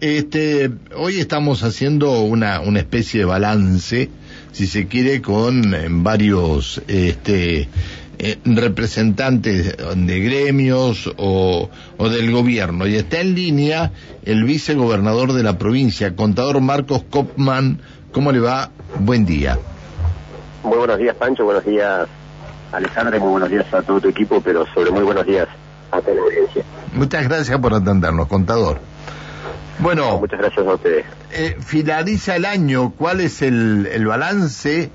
este, hoy estamos haciendo una, una especie de balance, si se quiere, con varios este, eh, representantes de gremios o, o, del gobierno. Y está en línea el vicegobernador de la provincia, contador Marcos Kopman. ¿Cómo le va? Buen día. Muy buenos días, Pancho. Buenos días, Alejandra. Y muy buenos días a todo tu equipo, pero sobre muy buenos días a toda la audiencia. Muchas gracias por atendernos, contador. Bueno, muchas gracias a ustedes. Eh, finaliza el año. ¿Cuál es el, el balance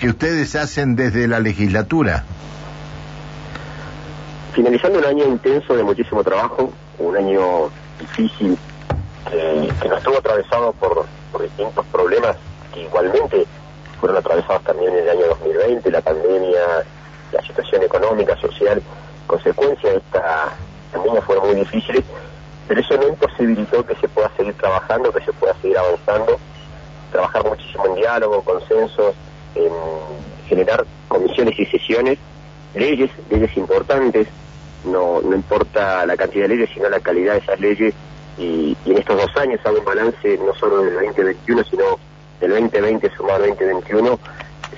que ustedes hacen desde la legislatura? Finalizando un año intenso de muchísimo trabajo, un año difícil que, que nos estuvo atravesado por, por distintos problemas que igualmente fueron atravesados también en el año 2020, la pandemia, la situación económica, social, consecuencia de esta pandemia fueron muy difíciles, pero eso no imposibilitó que se pueda seguir trabajando, que se pueda seguir avanzando, trabajar muchísimo en diálogo, consensos, en generar comisiones y sesiones, leyes, leyes importantes, no, no importa la cantidad de leyes, sino la calidad de esas leyes, y, en estos dos años hago un balance no solo del 2021, sino del 2020 sumado al 2021,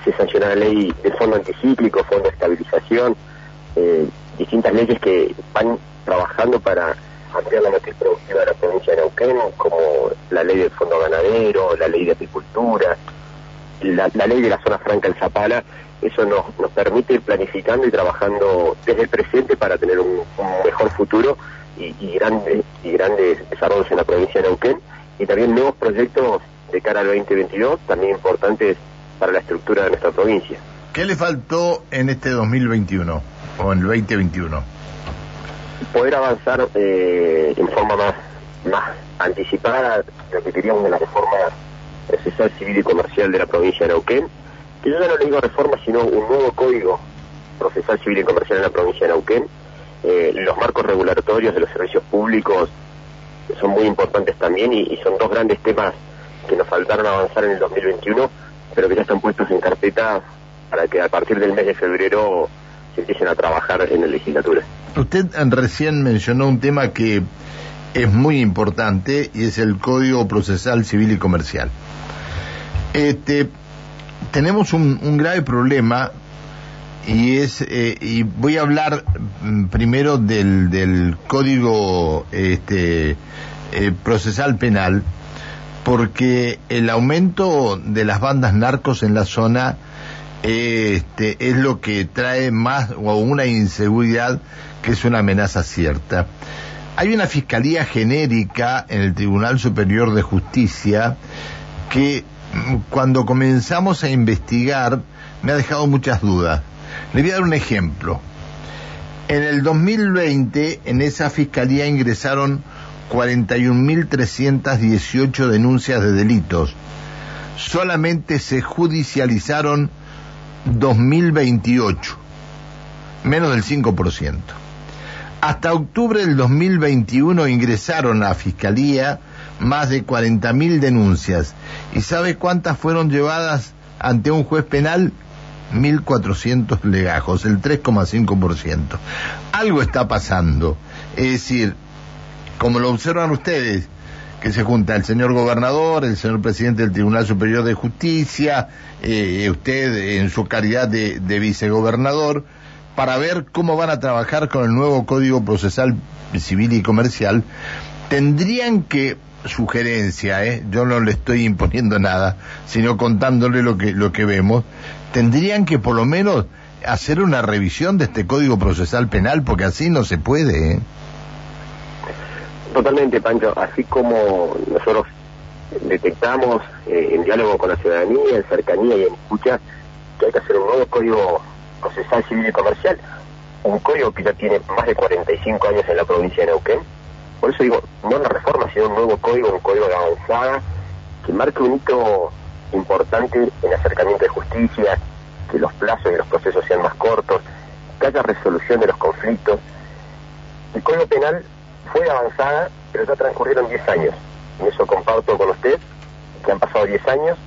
se sancionó la ley del fondo anticíclico, fondo de estabilización, eh, distintas leyes que van trabajando para ampliar la matriz productiva de la provincia de Neuquén, como la ley del fondo ganadero, la ley de agricultura, la, ley de la zona franca en Zapala, eso nos, nos permite ir planificando y trabajando desde el presente para tener un, un mejor futuro y, y, grandes, y grandes desarrollos en la provincia de Neuquén, y también nuevos proyectos de cara al 2022, también importantes para la estructura de nuestra provincia. ¿Qué le faltó en este 2021 o en el 2021? Poder avanzar eh, en forma más, más anticipada, lo que queríamos de la reforma procesal civil y comercial de la provincia de Neuquén, que yo ya no le digo reforma, sino un nuevo código procesal civil y comercial en la provincia de Neuquén. Eh, los marcos regulatorios de los servicios públicos son muy importantes también y son dos grandes temas que nos faltaron avanzar en el 2021, pero que ya están puestos en carpeta para que a partir del mes de febrero se empiecen a trabajar en la legislatura. Usted recién mencionó un tema que es muy importante y es el Código Procesal Civil y Comercial. Este, tenemos un, un grave problema y es eh, y voy a hablar primero del, del Código este, eh, Procesal Penal porque el aumento de las bandas narcos en la zona este, es lo que trae más o una inseguridad que es una amenaza cierta. Hay una fiscalía genérica en el Tribunal Superior de Justicia que cuando comenzamos a investigar me ha dejado muchas dudas. Le voy a dar un ejemplo. En el 2020 en esa fiscalía ingresaron 41.318 denuncias de delitos. Solamente se judicializaron 2.028, menos del 5%. Hasta octubre del 2021 ingresaron a la Fiscalía más de 40.000 denuncias. ¿Y sabe cuántas fueron llevadas ante un juez penal? 1.400 legajos, el 3,5%. Algo está pasando. Es decir, como lo observan ustedes, que se junta el señor gobernador, el señor presidente del Tribunal Superior de Justicia, eh, usted en su calidad de, de, vicegobernador, para ver cómo van a trabajar con el nuevo Código Procesal Civil y Comercial, tendrían que sugerencia, ¿eh? yo no le estoy imponiendo nada, sino contándole lo que, lo que vemos, tendrían que por lo menos hacer una revisión de este Código Procesal Penal, porque así no se puede. ¿eh? Totalmente, Pancho. Así como nosotros detectamos eh, en diálogo con la ciudadanía, en cercanía y en escucha, que hay que hacer un nuevo código procesal civil y comercial, un código que ya tiene más de 45 años en la provincia de Neuquén. Por eso digo, no una reforma, sino un nuevo código, un código de avanzada, que marque un hito importante en acercamiento de justicia, que los plazos y los procesos sean más cortos, que haya resolución de los conflictos. El Código Penal fue avanzada, pero ya transcurrieron 10 años. En eso comparto con usted que han pasado 10 años,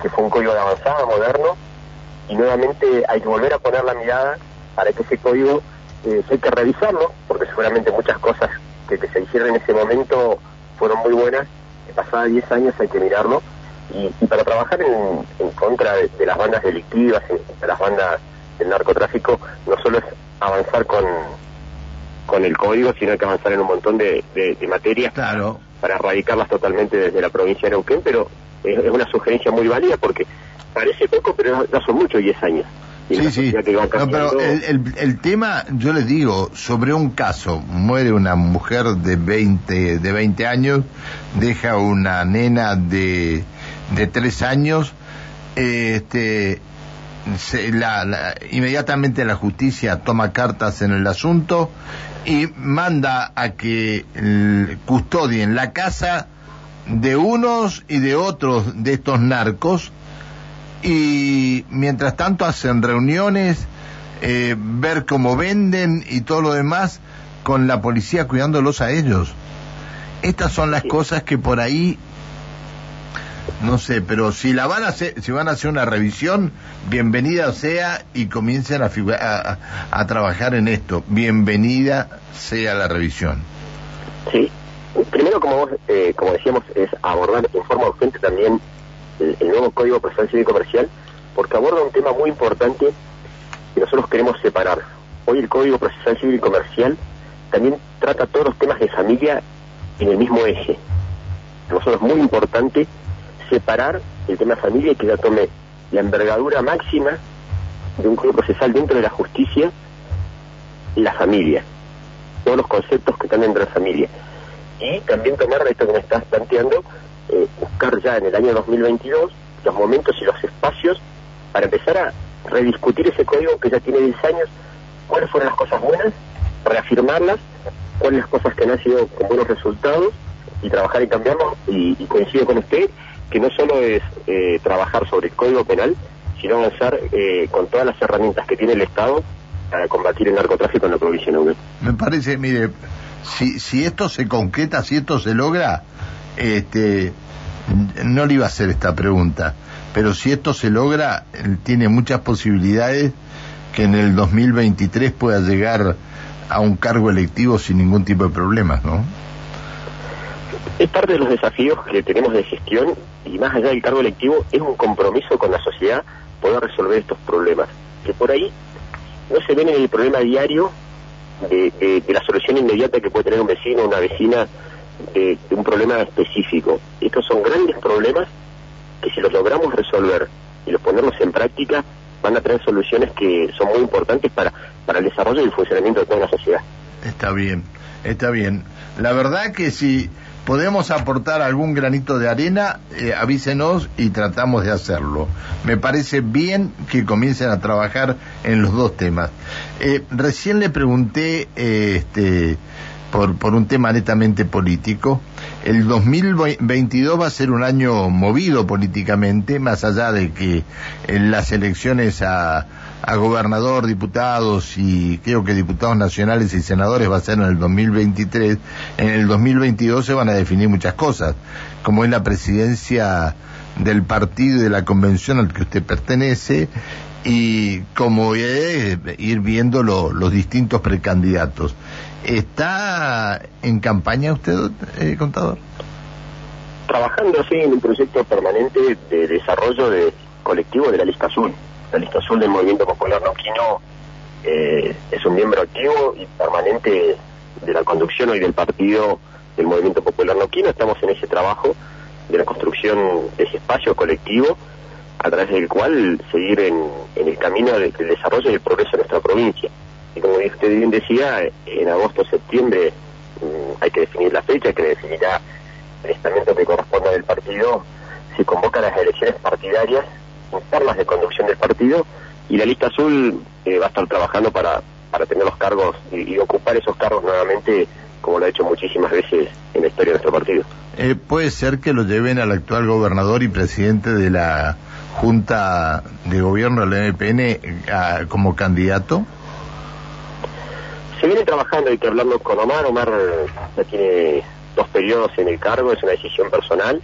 que fue un código de avanzada, moderno, y nuevamente hay que volver a poner la mirada para que ese código eh, hay que revisarlo, porque seguramente muchas cosas que, se hicieron en ese momento fueron muy buenas, pasada 10 años hay que mirarlo y, para trabajar en, contra de, las bandas delictivas, de las bandas del narcotráfico, no solo es avanzar con, con el código, sino hay que avanzar en un montón de, materias claro. para erradicarlas totalmente desde la provincia de Neuquén, pero es, una sugerencia muy válida porque parece poco, pero ya son muchos 10 años. Sí, sí. pero el, el, tema, yo les digo, sobre un caso, muere una mujer de 20, de 20 años, deja una nena de, de 3 años, este, la, inmediatamente la justicia toma cartas en el asunto y manda a que custodien la casa de unos y de otros de estos narcos y mientras tanto hacen reuniones, eh, ver cómo venden y todo lo demás con la policía cuidándolos a ellos. Estas son las cosas que por ahí no sé, pero si la van a hacer, si van a hacer una revisión, bienvenida sea y comiencen a, a, trabajar en esto. Bienvenida sea la revisión. Sí, primero como vos, eh, como decíamos, es abordar en forma urgente también el, nuevo Código Procesal Civil y Comercial, porque aborda un tema muy importante que nosotros queremos separar. Hoy el Código Procesal Civil y Comercial también trata todos los temas de familia en el mismo eje. nosotros es muy importante separar el tema familia y que ya tome la envergadura máxima de un código procesal dentro de la justicia la familia, todos los conceptos que están dentro de la familia. Y también tomar esto que me estás planteando, eh, buscar ya en el año 2022 los momentos y los espacios para empezar a rediscutir ese código que ya tiene 10 años, cuáles fueron las cosas buenas, reafirmarlas, cuáles las cosas que han sido con buenos resultados y trabajar y cambiarlo. Y coincido con usted que no solo es eh, trabajar sobre el Código Penal, sino avanzar eh, con todas las herramientas que tiene el Estado para combatir el narcotráfico en la provincia de Neuquén. Me parece, mire, si, si esto se concreta, si esto se logra, este, no le iba a hacer esta pregunta, pero si esto se logra, tiene muchas posibilidades que en el 2023 pueda llegar a un cargo electivo sin ningún tipo de problemas, ¿no? Es parte de los desafíos que tenemos de gestión y más allá del cargo electivo es un compromiso con la sociedad poder resolver estos problemas, que por ahí no se ven en el problema diario de, la solución inmediata que puede tener un vecino o una vecina de, un problema específico. Estos son grandes problemas que si los logramos resolver y los ponemos en práctica, van a tener soluciones que son muy importantes para, para el desarrollo y el funcionamiento de toda la sociedad. Está bien, está bien. La verdad que si podemos aportar algún granito de arena, eh, avísenos y tratamos de hacerlo. Me parece bien que comiencen a trabajar en los dos temas. Eh, recién le pregunté eh, este, por, un tema netamente político. El 2022 va a ser un año movido políticamente, más allá de que en las elecciones a a gobernador, diputados y creo que diputados nacionales y senadores va a ser en el 2023, en el 2022 se van a definir muchas cosas, como es la presidencia del partido y de la convención al que usted pertenece y como es ir viendo los distintos precandidatos. ¿Está en campaña usted, eh, contador? Trabajando, sí, en un proyecto permanente de desarrollo de colectivo de la lista azul la lista azul del Movimiento Popular Noquino eh, es un miembro activo y permanente de la conducción hoy del partido del Movimiento Popular Noquino. Estamos en ese trabajo de la construcción de ese espacio colectivo a través del cual seguir en, el camino del, desarrollo y el progreso de nuestra provincia. Y como usted bien decía, en agosto septiembre mm, hay que definir la fecha, que definirá el estamento que corresponda del partido, se convoca las elecciones partidarias internas de conducción del partido y la lista azul eh, va a estar trabajando para, para tener los cargos y, ocupar esos cargos nuevamente como lo ha hecho muchísimas veces en la historia de nuestro partido. Eh, ¿Puede ser que lo lleven al actual gobernador y presidente de la Junta de Gobierno del MPN como candidato? Se viene trabajando, hay que hablarlo con Omar. Omar ya tiene dos periodos en el cargo, es una decisión personal.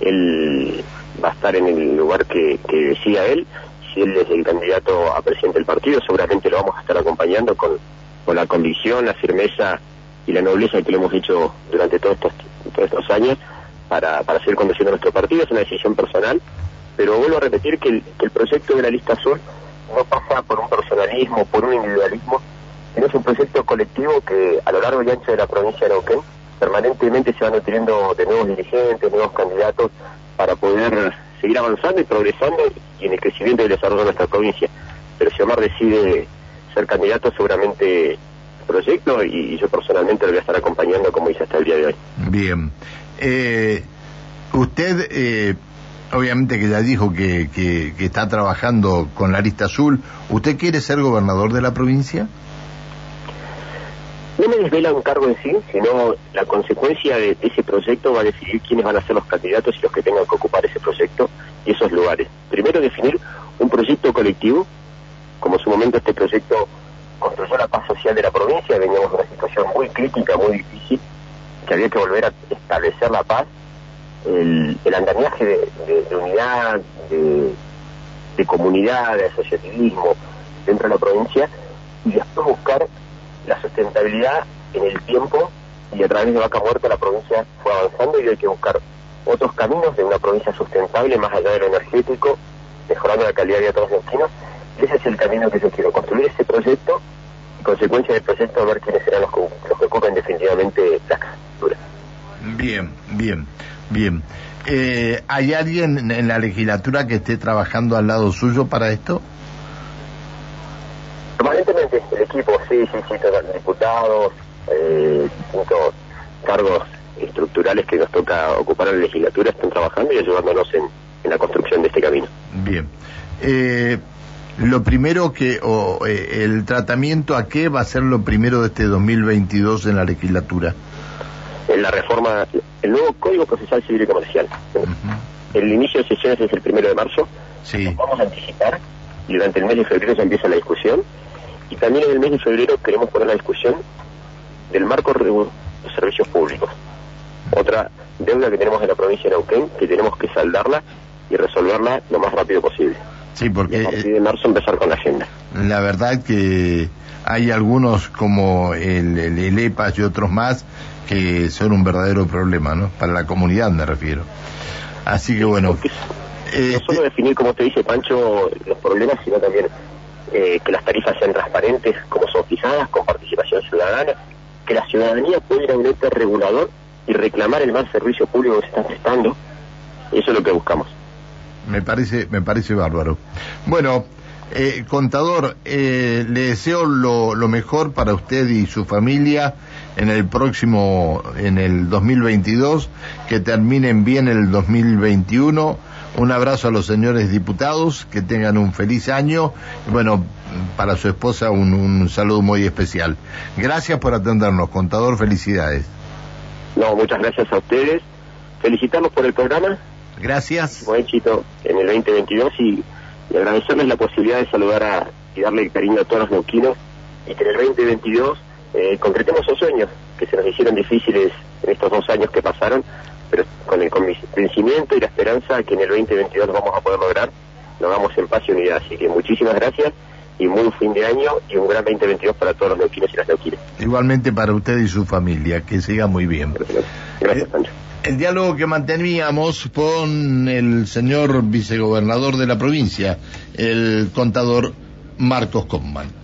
Él va a estar en el lugar que, decía él. Si él es el candidato a presidente del partido, seguramente lo vamos a estar acompañando con, con la convicción, la firmeza y la nobleza que lo hemos hecho durante todos estos, todos estos años para, para seguir conduciendo nuestro partido, es una decisión personal, pero vuelvo a repetir que el, que el proyecto de la lista azul no pasa por un personalismo, por un individualismo, sino es un proyecto colectivo que a lo largo y ancho de la provincia de Neuquén permanentemente se van nutriendo de nuevos dirigentes, nuevos candidatos para poder seguir avanzando y progresando y en el crecimiento y el desarrollo de nuestra provincia. Pero si Omar decide ser candidato, seguramente proyecto y, yo personalmente lo voy a estar acompañando como hice hasta el día de hoy. Bien. Eh, usted, eh, obviamente que ya dijo que, que, que está trabajando con la lista azul, ¿usted quiere ser gobernador de la provincia? No me desvela un cargo en sí, sino la consecuencia de, ese proyecto va a decidir quiénes van a ser los candidatos y los que tengan que ocupar ese proyecto y esos lugares. Primero definir un proyecto colectivo, como en su momento este proyecto construyó la paz social de la provincia, veníamos de una situación muy crítica, muy difícil, que había que volver a establecer la paz, el, andamiaje de, unidad, de, de comunidad, de asociativismo dentro de la provincia, y después buscar la sustentabilidad en el tiempo y a través de Vaca Muerta la provincia fue avanzando y hay que buscar otros caminos de una provincia sustentable más allá de lo energético, mejorando la calidad de vida de todos los vecinos. Ese es el camino que yo quiero, construir ese proyecto y consecuencia del proyecto ver quiénes serán los que, los ocupen definitivamente las candidaturas. Bien, bien, bien. Eh, ¿Hay alguien en la legislatura que esté trabajando al lado suyo para esto? Permanentemente, el equipo, sí, sí, sí, diputados, eh, distintos cargos estructurales que nos toca ocupar en la legislatura están trabajando y ayudándonos en, la construcción de este camino. Bien. Eh, lo primero que, o eh, el tratamiento a qué va a ser lo primero de este 2022 en la legislatura? En la reforma, el nuevo Código Procesal Civil y Comercial. El inicio de sesiones es el primero de marzo. Sí. vamos a anticipar y durante el mes de febrero ya empieza la discusión y también en el mes de febrero queremos poner la discusión del marco de los servicios públicos. Otra deuda que tenemos en la provincia de Neuquén, que tenemos que saldarla y resolverla lo más rápido posible. Sí, porque... a partir de marzo empezar con la agenda. La verdad que hay algunos como el, el, EPAS y otros más que son un verdadero problema, ¿no? Para la comunidad me refiero. Así que bueno... no solo definir, como te dice Pancho, los problemas, sino también eh, que las tarifas sean transparentes como son fijadas, con participación ciudadana, que la ciudadanía pueda ir a un ente regulador y reclamar el mal servicio público que se está prestando. Eso es lo que buscamos. Me parece, me parece bárbaro. Bueno, eh, contador, eh, le deseo lo, lo, mejor para usted y su familia en el próximo, en el 2022, que terminen bien el 2021 un abrazo a los señores diputados, que tengan un feliz año. Y bueno, para su esposa un, saludo muy especial. Gracias por atendernos, contador, felicidades. No, muchas gracias a ustedes. Felicitamos por el programa. Gracias. Buen éxito en el 2022 y, agradecerles la posibilidad de saludar a, y darle cariño a todos los neuquinos y que en el 2022 eh, concretemos esos sueños que se nos hicieron difíciles en estos dos años que pasaron pero con el convencimiento y la esperanza que en el 2022 lo vamos a poder lograr, lo hagamos en paz y unidad. Así que muchísimas gracias y muy fin de año y un gran 2022 para todos los neuquinos y las neuquinas. Igualmente para usted y su familia, que siga muy bien. Gracias, gracias eh, Pancho. El diálogo que manteníamos con el señor vicegobernador de la provincia, el contador Marcos Kopman.